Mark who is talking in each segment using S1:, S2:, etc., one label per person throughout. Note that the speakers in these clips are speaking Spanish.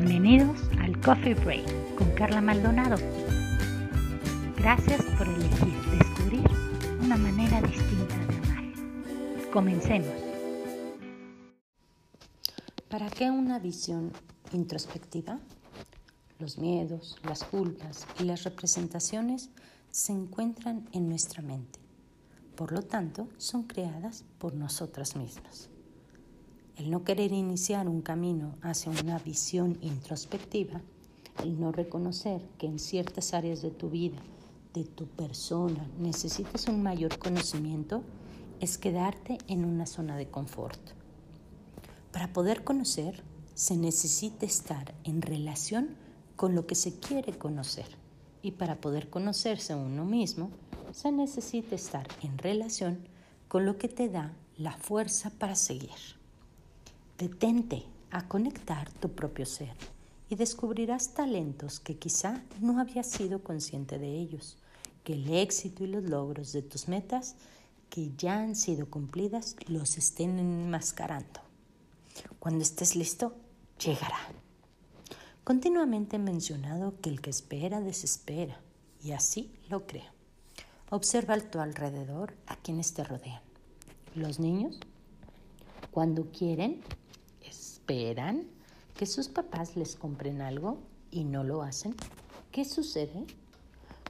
S1: Bienvenidos al Coffee Break con Carla Maldonado. Gracias por elegir descubrir una manera distinta de amar. Comencemos.
S2: ¿Para qué una visión introspectiva? Los miedos, las culpas y las representaciones se encuentran en nuestra mente. Por lo tanto, son creadas por nosotras mismas. El no querer iniciar un camino hacia una visión introspectiva, el no reconocer que en ciertas áreas de tu vida, de tu persona, necesitas un mayor conocimiento, es quedarte en una zona de confort. Para poder conocer, se necesita estar en relación con lo que se quiere conocer. Y para poder conocerse uno mismo, se necesita estar en relación con lo que te da la fuerza para seguir. Detente a conectar tu propio ser y descubrirás talentos que quizá no habías sido consciente de ellos, que el éxito y los logros de tus metas que ya han sido cumplidas los estén enmascarando. Cuando estés listo, llegará. Continuamente he mencionado que el que espera desespera y así lo creo. Observa a tu alrededor a quienes te rodean. Los niños, cuando quieren, esperan que sus papás les compren algo y no lo hacen, ¿qué sucede?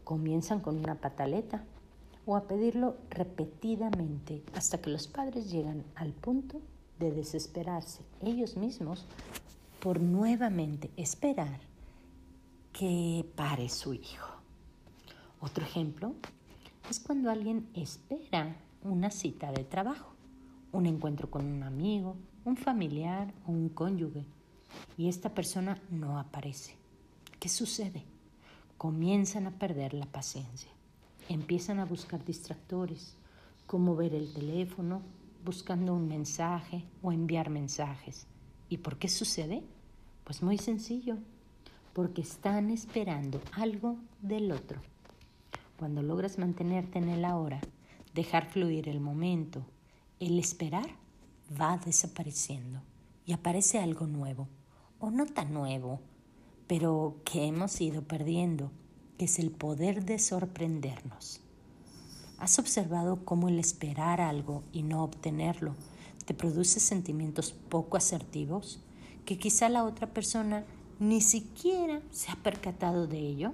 S2: Comienzan con una pataleta o a pedirlo repetidamente hasta que los padres llegan al punto de desesperarse ellos mismos por nuevamente esperar que pare su hijo. Otro ejemplo es cuando alguien espera una cita de trabajo, un encuentro con un amigo, un familiar o un cónyuge y esta persona no aparece. ¿Qué sucede? Comienzan a perder la paciencia. Empiezan a buscar distractores, como ver el teléfono, buscando un mensaje o enviar mensajes. ¿Y por qué sucede? Pues muy sencillo, porque están esperando algo del otro. Cuando logras mantenerte en el ahora, dejar fluir el momento, el esperar, va desapareciendo y aparece algo nuevo, o no tan nuevo, pero que hemos ido perdiendo, que es el poder de sorprendernos. ¿Has observado cómo el esperar algo y no obtenerlo te produce sentimientos poco asertivos que quizá la otra persona ni siquiera se ha percatado de ello?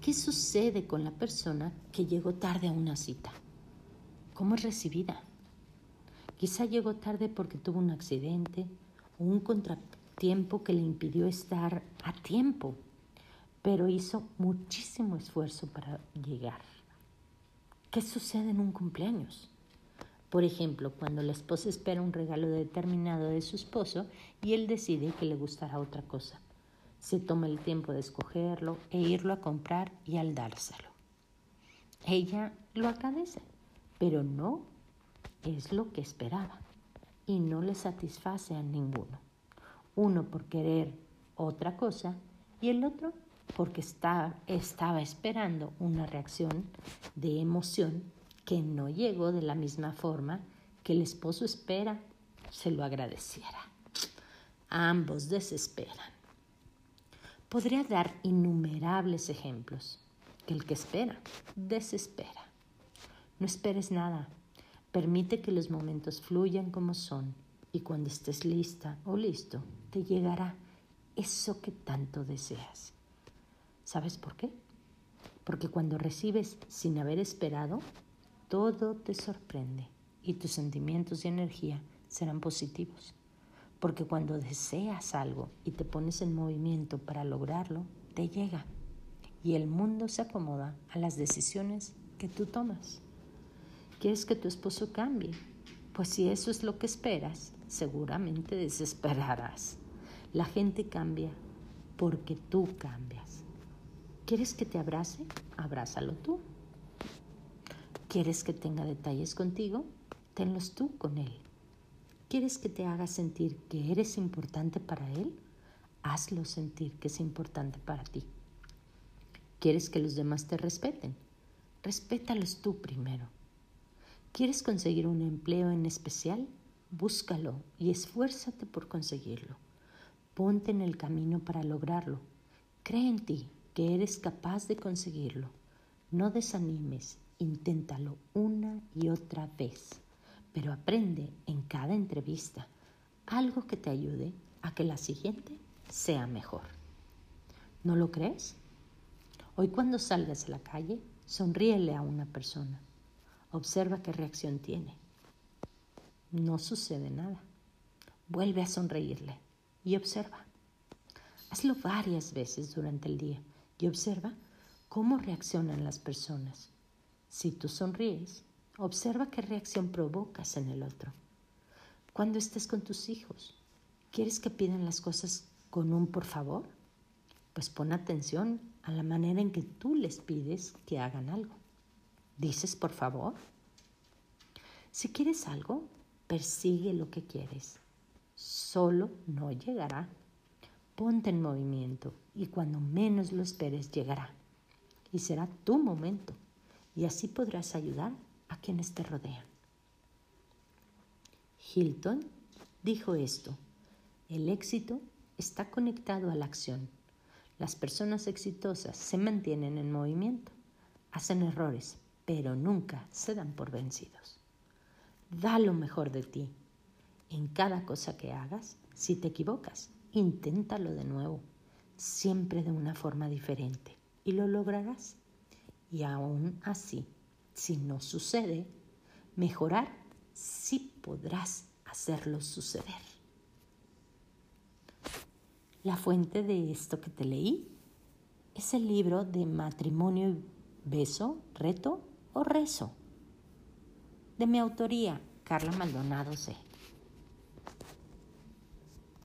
S2: ¿Qué sucede con la persona que llegó tarde a una cita? ¿Cómo es recibida? Quizá llegó tarde porque tuvo un accidente o un contratiempo que le impidió estar a tiempo, pero hizo muchísimo esfuerzo para llegar. ¿Qué sucede en un cumpleaños? Por ejemplo, cuando la esposa espera un regalo determinado de su esposo y él decide que le gustará otra cosa. Se toma el tiempo de escogerlo e irlo a comprar y al dárselo. Ella lo agradece, pero no es lo que esperaba y no le satisface a ninguno. Uno por querer otra cosa y el otro porque estaba esperando una reacción de emoción que no llegó de la misma forma que el esposo espera se lo agradeciera. Ambos desesperan. Podría dar innumerables ejemplos que el que espera desespera. No esperes nada, Permite que los momentos fluyan como son y cuando estés lista o listo, te llegará eso que tanto deseas. ¿Sabes por qué? Porque cuando recibes sin haber esperado, todo te sorprende y tus sentimientos y energía serán positivos. Porque cuando deseas algo y te pones en movimiento para lograrlo, te llega y el mundo se acomoda a las decisiones que tú tomas. ¿Quieres que tu esposo cambie? Pues si eso es lo que esperas, seguramente desesperarás. La gente cambia porque tú cambias. ¿Quieres que te abrace? Abrázalo tú. ¿Quieres que tenga detalles contigo? Tenlos tú con él. ¿Quieres que te haga sentir que eres importante para él? Hazlo sentir que es importante para ti. ¿Quieres que los demás te respeten? Respétalos tú primero. ¿Quieres conseguir un empleo en especial? Búscalo y esfuérzate por conseguirlo. Ponte en el camino para lograrlo. Cree en ti, que eres capaz de conseguirlo. No desanimes, inténtalo una y otra vez, pero aprende en cada entrevista algo que te ayude a que la siguiente sea mejor. ¿No lo crees? Hoy cuando salgas a la calle, sonríele a una persona. Observa qué reacción tiene. No sucede nada. Vuelve a sonreírle y observa. Hazlo varias veces durante el día y observa cómo reaccionan las personas. Si tú sonríes, observa qué reacción provocas en el otro. Cuando estés con tus hijos, ¿quieres que pidan las cosas con un por favor? Pues pon atención a la manera en que tú les pides que hagan algo. ¿Dices por favor? Si quieres algo, persigue lo que quieres. Solo no llegará. Ponte en movimiento y cuando menos lo esperes llegará. Y será tu momento. Y así podrás ayudar a quienes te rodean. Hilton dijo esto. El éxito está conectado a la acción. Las personas exitosas se mantienen en movimiento, hacen errores, pero nunca se dan por vencidos. Da lo mejor de ti. En cada cosa que hagas, si te equivocas, inténtalo de nuevo, siempre de una forma diferente, y lo lograrás. Y aún así, si no sucede, mejorar sí podrás hacerlo suceder. La fuente de esto que te leí es el libro de Matrimonio y Beso, Reto o Rezo, de mi autoría, Carla Maldonado C.